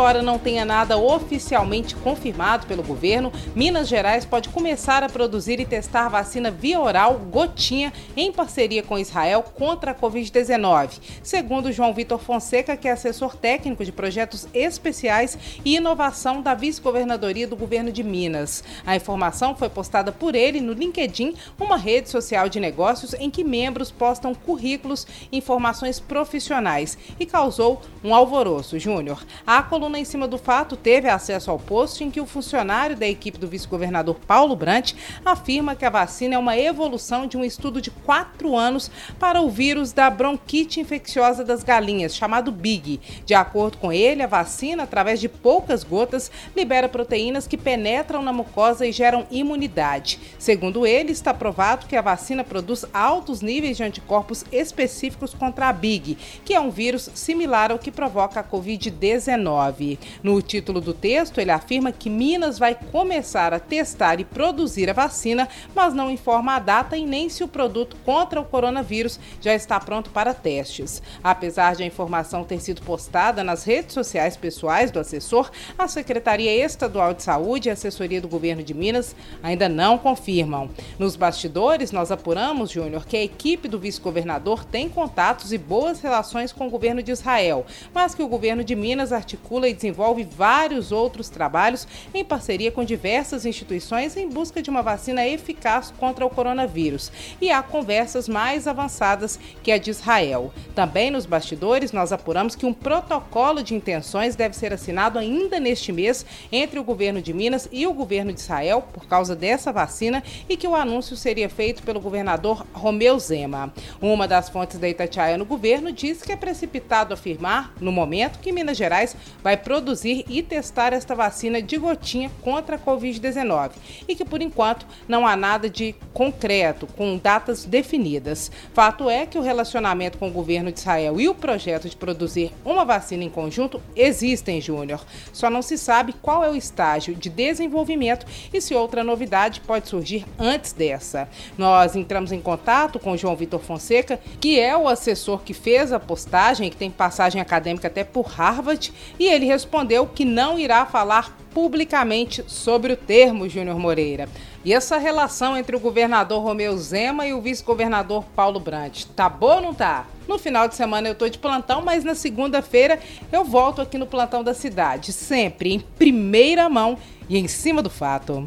Embora não tenha nada oficialmente confirmado pelo governo, Minas Gerais pode começar a produzir e testar vacina via oral Gotinha em parceria com Israel contra a Covid-19, segundo João Vitor Fonseca, que é assessor técnico de projetos especiais e inovação da vice-governadoria do governo de Minas. A informação foi postada por ele no LinkedIn, uma rede social de negócios em que membros postam currículos informações profissionais e causou um alvoroço. Júnior, a coluna em cima do fato teve acesso ao post em que o funcionário da equipe do vice-governador Paulo Brant afirma que a vacina é uma evolução de um estudo de quatro anos para o vírus da bronquite infecciosa das galinhas, chamado BIG. De acordo com ele, a vacina, através de poucas gotas, libera proteínas que penetram na mucosa e geram imunidade. Segundo ele, está provado que a vacina produz altos níveis de anticorpos específicos contra a BIG, que é um vírus similar ao que provoca a Covid-19. No título do texto, ele afirma que Minas vai começar a testar e produzir a vacina, mas não informa a data e nem se o produto contra o coronavírus já está pronto para testes. Apesar de a informação ter sido postada nas redes sociais pessoais do assessor, a Secretaria Estadual de Saúde e a assessoria do governo de Minas ainda não confirmam. Nos bastidores, nós apuramos, Júnior, que a equipe do vice-governador tem contatos e boas relações com o governo de Israel, mas que o governo de Minas articula articula e desenvolve vários outros trabalhos em parceria com diversas instituições em busca de uma vacina eficaz contra o coronavírus. E há conversas mais avançadas que a de Israel. Também nos bastidores, nós apuramos que um protocolo de intenções deve ser assinado ainda neste mês entre o governo de Minas e o governo de Israel por causa dessa vacina e que o anúncio seria feito pelo governador Romeu Zema. Uma das fontes da Itatiaia no governo diz que é precipitado afirmar, no momento, que Minas Gerais vai vai produzir e testar esta vacina de gotinha contra a Covid-19 e que, por enquanto, não há nada de concreto, com datas definidas. Fato é que o relacionamento com o governo de Israel e o projeto de produzir uma vacina em conjunto existem, Júnior. Só não se sabe qual é o estágio de desenvolvimento e se outra novidade pode surgir antes dessa. Nós entramos em contato com João Vitor Fonseca, que é o assessor que fez a postagem, que tem passagem acadêmica até por Harvard, e ele ele respondeu que não irá falar publicamente sobre o termo Júnior Moreira. E essa relação entre o governador Romeu Zema e o vice-governador Paulo Brandt, tá boa ou não tá? No final de semana eu tô de plantão, mas na segunda-feira eu volto aqui no plantão da cidade, sempre em primeira mão e em cima do fato.